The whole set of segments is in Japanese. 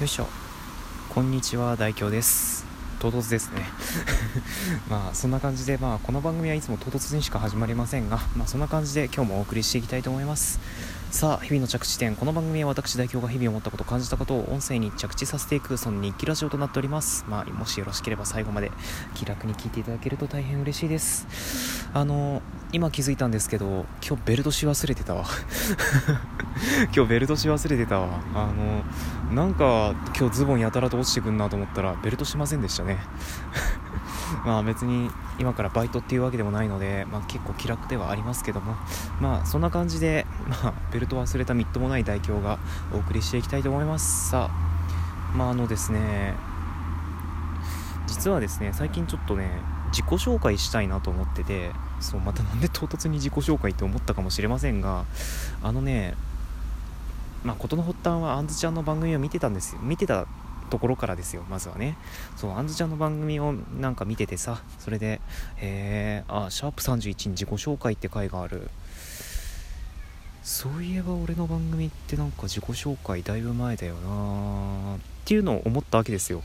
よいしょ。こんにちは大京です。唐突ですね。まあそんな感じでまあこの番組はいつも唐突にしか始まりませんがまあそんな感じで今日もお送りしていきたいと思います。さあ日々の着地点この番組は私代表が日々思ったこと感じたことを音声に着地させていくその日記ラジオとなっております。まあもしよろしければ最後まで気楽に聞いていただけると大変嬉しいです。あの今気づいたんですけど今日ベルトし忘れてたわ。今日ベルトし忘れてたわ。あのなんか今日ズボンやたらと落ちてくんなと思ったらベルトしませんでしたね。まあ別に今からバイトっていうわけでもないので、まあ、結構気楽ではありますけども。まあそんな感じで、まあ、ベルト忘れたみっともない代表がお送りしていきたいと思います。さあまああのですね実はですね最近ちょっとね自己紹介したいなと思っててそうまたなんで唐突に自己紹介って思ったかもしれませんがあのねまあ事の発端はあんずちゃんの番組を見てたんですよ。見てたところからですよまずはね。そうあんずちゃんの番組をなんか見ててさそれでえー、あシャープ31に自己紹介って回がある。そういえば俺の番組ってなんか自己紹介だいぶ前だよなっていうのを思ったわけですよ。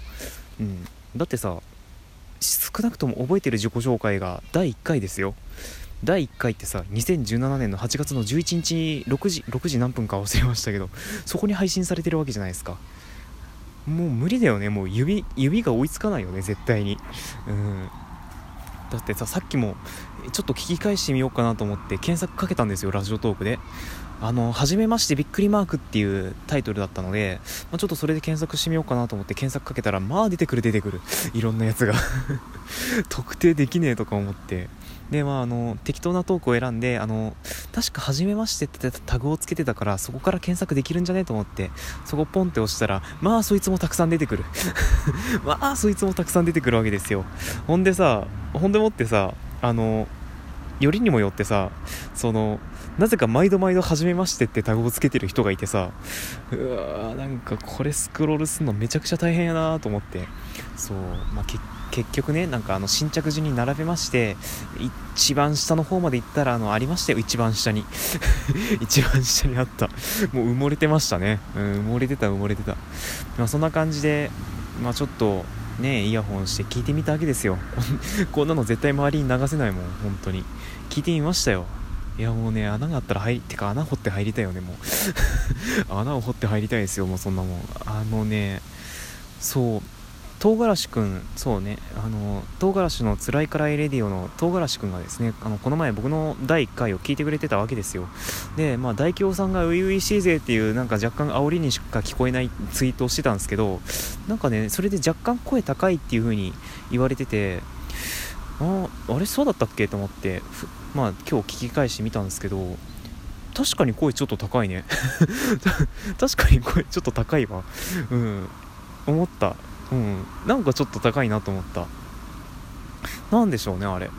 うん。だってさ少なくとも覚えてる自己紹介が第1回ですよ。第1回ってさ2017年の8月の11日6時6時何分か忘れましたけどそこに配信されてるわけじゃないですか。もう無理だよね。もう指指が追いつかないよね絶対に。うん。だってささっきもちょっと聞き返してみようかなと思って検索かけたんですよラジオトークで。あの「はじめましてびっくりマーク」っていうタイトルだったので、まあ、ちょっとそれで検索してみようかなと思って検索かけたらまあ出てくる出てくる。いろんなやつが。特定できねえとか思って。でまああの適当なトークを選んであの確か「はじめまして」ってタグをつけてたからそこから検索できるんじゃねえと思ってそこポンって押したらまあそいつもたくさん出てくる。まあそいつもたくさん出てくるわけですよ。ほんでさほんでもってさあのよりにもよってさそのなぜか毎度毎度「はじめまして」ってタグをつけてる人がいてさうわーなんかこれスクロールするのめちゃくちゃ大変やなと思って。そうまあ結結局ねなんかあの新着順に並べまして一番下の方まで行ったらあのありましたよ一番下に。一番下にあった。もう埋もれてましたね。うん埋もれてた埋もれてた。まあそんな感じでまあちょっとねイヤホンして聞いてみたわけですよ。こんなの絶対周りに流せないもん本当に。聞いてみましたよ。いやもうね穴があったら入ってか穴掘って入りたいよねもう。穴を掘って入りたいですよもうそんなもん。あのねそう。唐辛子くんそうねあの唐辛子の「つらいからいレディオ」の唐辛子くんがですねあのこの前僕の第1回を聞いてくれてたわけですよ。でまあ大京さんが初々しいぜっていうなんか若干煽りにしか聞こえないツイートをしてたんですけどなんかねそれで若干声高いっていう風に言われててああれそうだったっけと思ってまあ今日聞き返してみたんですけど確かに声ちょっと高いね。確かに声ちょっと高いわ。うん思った。うん。なんかちょっと高いなと思った。なんでしょうねあれ。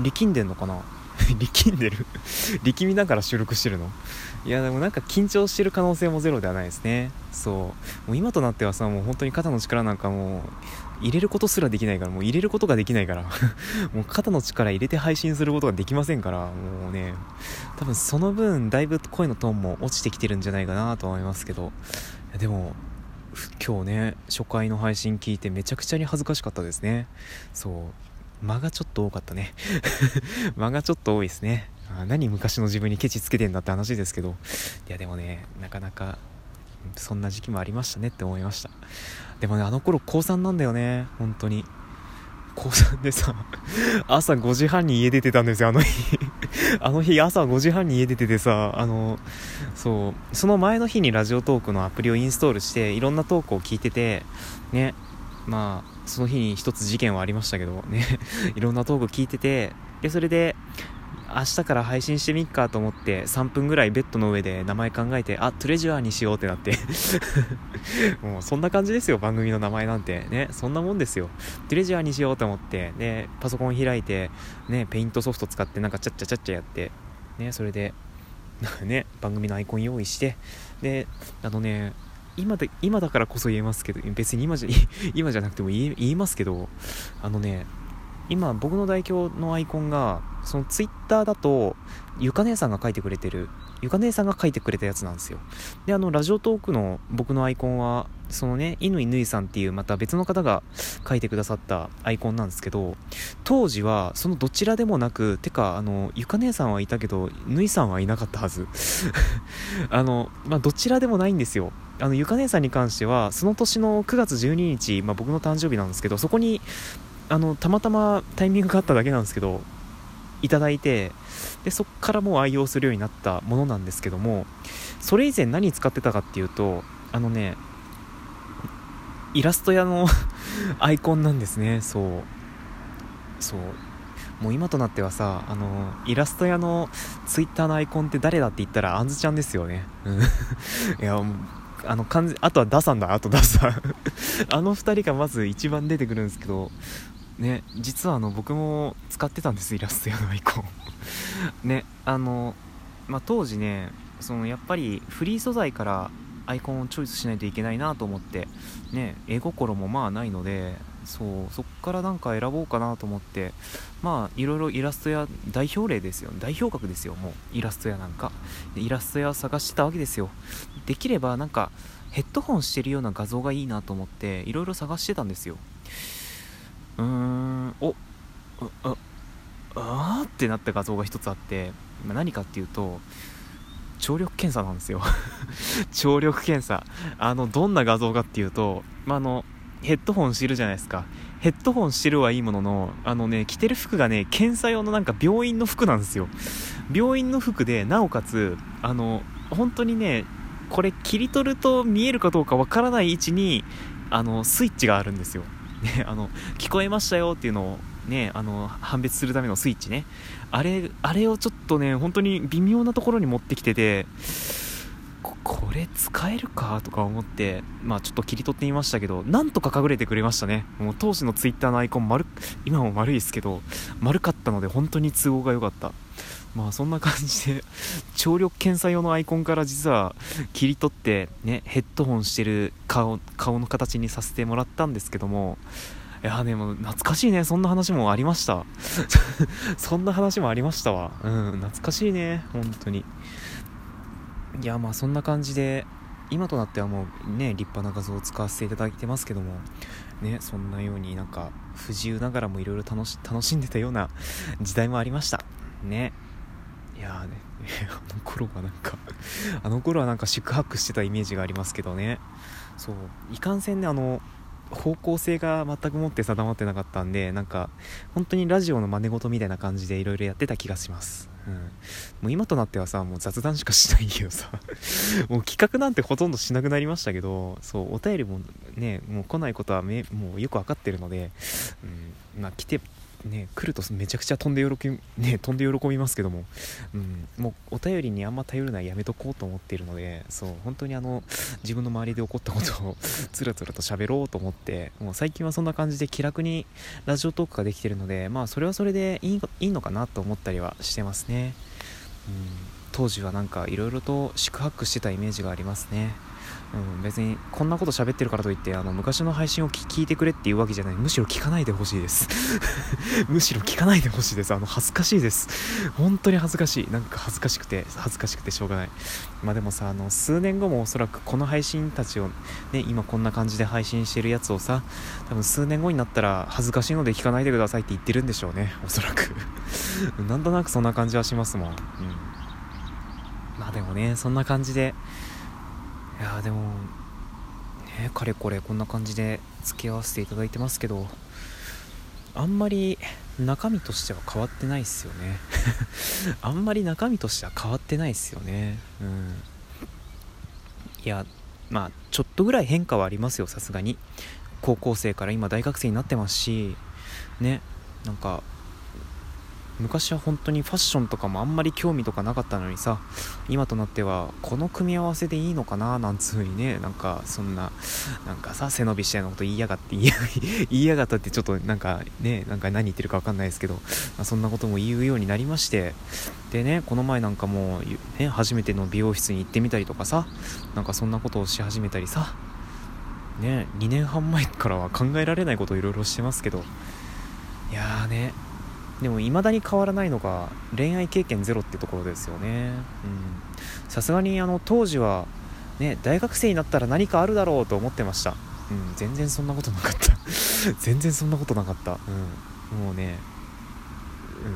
力んでんのかな？力んでる？力みながら収録してるの？いやでもなんか緊張してる可能性もゼロではないですね。そう。もう今となってはさもう本当に肩の力なんかもう入れることすらできないからもう入れることができないから。もう肩の力入れて配信することができませんからもうね。多分その分だいぶ声のトーンも落ちてきてるんじゃないかなと思いますけど。でも今日ね初回の配信聞いてめちゃくちゃに恥ずかしかったですね。そう。間がちょっと多かったね。間がちょっと多いですね。あ何昔の自分にケチつけてんだって話ですけど。いやでもねなかなかそんな時期もありましたねって思いました。でもねあの頃高3なんだよね。本当に。高3でさ朝5時半に家出てたんですよあの日。あの日朝5時半に家出ててさあのそうその前の日にラジオトークのアプリをインストールしていろんなトークを聞いててねまあその日に一つ事件はありましたけどね いろんなトーク聞いててでそれで明日から配信してみっかと思って3分ぐらいベッドの上で名前考えてあトレジャーにしようってなって。もうそんな感じですよ番組の名前なんて。ねそんなもんですよ。トレジャーにしようと思ってでパソコン開いてねペイントソフト使ってなんかチャッチャチャッチャやって。ねそれで ね番組のアイコン用意して。であのね今で今だからこそ言えますけど別に今じゃ 今じゃなくても言いますけどあのね今僕の代表のアイコンがそのツイッターだとゆか姉さんが書いてくれてるゆか姉さんが書いてくれたやつなんですよ。であのラジオトークの僕のアイコンはそのね乾ぬいさんっていうまた別の方が書いてくださったアイコンなんですけど当時はそのどちらでもなくてかあのゆか姉さんはいたけどぬいさんはいなかったはず。あのまあどちらでもないんですよ。あのゆか姉さんに関してはその年の9月12日、まあ、僕の誕生日なんですけどそこにあのたまたまタイミングがあっただけなんですけどいただいてでそっからもう愛用するようになったものなんですけどもそれ以前何使ってたかっていうとあのねイラスト屋の アイコンなんですね。そう。そう。もう今となってはさあのイラスト屋のツイッターのアイコンって誰だって言ったらあんずちゃんですよね。うん。いやあの完全あとはダさんだあとダさん あの2人がまず一番出てくるんですけどね実はあの僕も使ってたんですイラスト屋のアイコン。ねあの、まあ、当時ねそのやっぱりフリー素材からアイコンをチョイスしないといけないなと思ってね絵心もまあないのでそうそっからなんか選ぼうかなと思ってまあいろいろイラストや代表例ですよ。代表格ですよもうイラスト屋なんか。イラスト屋探してたわけですよ。できればなんかヘッドホンしてるような画像がいいなと思っていろいろ探してたんですよ。うーん。おああーってなった画像が一つあって何かっていうと聴力検査なんですよ。聴力検査。あのどんな画像かっていうと、まあ、あのヘッドホンしてるじゃないですか。ヘッドホンしてるはいいもののあのね着てる服がね検査用のなんか病院の服なんですよ。病院の服でなおかつあの本当にねこれ切り取ると見えるかどうかわからない位置にあのスイッチがあるんですよ、ね、あの聞こえましたよっていうのをねあの判別するためのスイッチね。あれあれをちょっとね本当に微妙なところに持ってきててこれ使えるかとか思ってまあちょっと切り取ってみましたけどなんとか隠れてくれましたね。もう当時のツイッターのアイコン丸今も丸いですけど丸かったので本当に都合が良かった。まあそんな感じで聴力検査用のアイコンから実は切り取ってねヘッドホンしてる顔顔の形にさせてもらったんですけどもいやねも懐かしいねそんな話もありました。そんな話もありましたわ。うん懐かしいね本当に。いやまあそんな感じで今となってはもうね立派な画像を使わせていただいてますけどもねそんなようになんか不自由ながらもいろいろ楽しんでたような時代もありました。ね。いやねあの頃はなんか あの頃はなんか宿泊してたイメージがありますけどね。そういかんせんねあの方向性が全くもって定まってなかったんでなんか本当にラジオの真似事みたいな感じでいろいろやってた気がします。うん、もう今となってはさもう雑談しかしないけどさ もう企画なんてほとんどしなくなりましたけどそうお便りもねもう来ないことはめもうよく分かってるので、うん、まあ来てね、来るとめちゃくちゃ飛んで喜び、ね、飛んで喜びますけども、うん、もうお便りにあんま頼るのはやめとこうと思っているのでそう本当にあの自分の周りで起こったことを つらつらと喋ろうと思ってもう最近はそんな感じで気楽にラジオトークができてるのでまあそれはそれでいいいいのかなと思ったりはしてますね、うん、当時はなんかいろいろと宿泊してたイメージがありますね。うん、別にこんなこと喋ってるからといってあの昔の配信を聞いてくれっていうわけじゃない。むしろ聞かないでほしいです。むしろ聞かないでほしいです。あの恥ずかしいです。本当に恥ずかしい。なんか恥ずかしくて恥ずかしくてしょうがない。まあでもさあの数年後もおそらくこの配信たちをね今こんな感じで配信してるやつをさ多分数年後になったら恥ずかしいので聞かないでくださいって言ってるんでしょうね。おそらく。なんとなくそんな感じはしますもん。うん。まあでもねそんな感じでいやでもねかれこれこんな感じで付き合わせていただいてますけどあんまり中身としては変わってないっすよね。あんまり中身としては変わってないっすよね。うん。いやまあちょっとぐらい変化はありますよさすがに。高校生から今大学生になってますしねなんか昔は本当にファッションとかもあんまり興味とかなかったのにさ今となってはこの組み合わせでいいのかななんつう風にねなんかそんななんかさ背伸びしたようなこと言いやがって 言いやがったってちょっとなんかねなんか何言ってるか分かんないですけど、まあ、そんなことも言うようになりましてでねこの前なんかもう、ね、初めての美容室に行ってみたりとかさなんかそんなことをし始めたりさね2年半前からは考えられないことをいろいろしてますけどいやーねでも未だに変わらないのが恋愛経験ゼロってところですよね。さすがにあの当時はね大学生になったら何かあるだろうと思ってました。うん。全然そんなことなかった。全然そんなことなかった。うん。もうね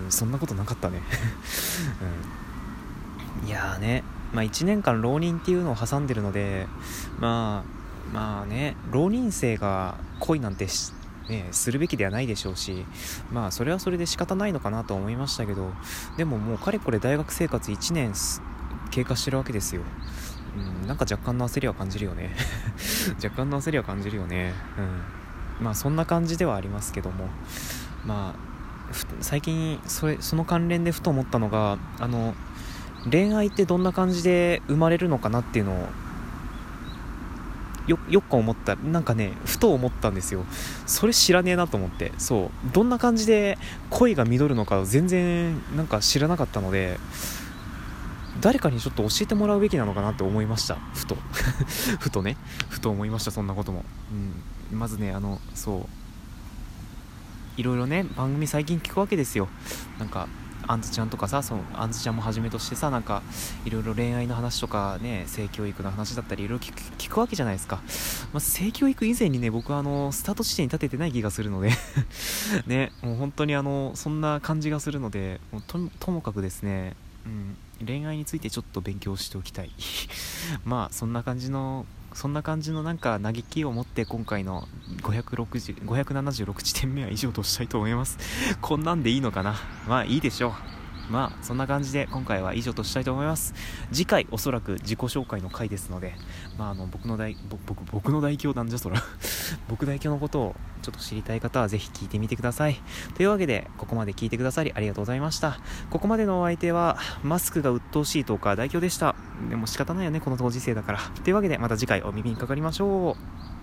うんそんなことなかったね。うん。いやーねまあ1年間浪人っていうのを挟んでるのでまあまあね浪人生が恋なんてね、するべきではないでしょうしまあそれはそれで仕方ないのかなと思いましたけどでももうかれこれ大学生活1年経過してるわけですよ。うん、なんか若干の焦りは感じるよね。若干の焦りは感じるよね。うん。まあそんな感じではありますけども。まあ最近それその関連でふと思ったのがあの恋愛ってどんな感じで生まれるのかなっていうのをよよっか思ったなんかねふと思ったんですよ。それ知らねえなと思って。そう。どんな感じで恋が実るのか全然なんか知らなかったので誰かにちょっと教えてもらうべきなのかなって思いました。ふと。ふとね。ふと思いましたそんなことも、うん、まずねあのそう。いろいろね番組最近聞くわけですよ。なんかあんずちゃんとかさそのあんずちゃんもはじめとしてさなんかいろいろ恋愛の話とかね性教育の話だったりいろいろ聞くわけじゃないですか、まあ、性教育以前にね僕はあのスタート地点に立ててない気がするので ねもう本当にあのそんな感じがするのでもうともかくですねうん恋愛についてちょっと勉強しておきたい。まあそんな感じのそんな感じのなんか嘆きを持って今回の560 576地点目は以上としたいと思います。こんなんでいいのかな？まあいいでしょう。まあそんな感じで今回は以上としたいと思います。次回おそらく自己紹介の回ですのでまああの僕の大僕僕の代表なんじゃそら。僕代表のことをちょっと知りたい方はぜひ聞いてみてください。というわけでここまで聞いてくださりありがとうございました。ここまでのお相手はマスクが鬱陶しいトーカー代表でした。でも仕方ないよねこの当時世だから。というわけでまた次回お耳にかかりましょう。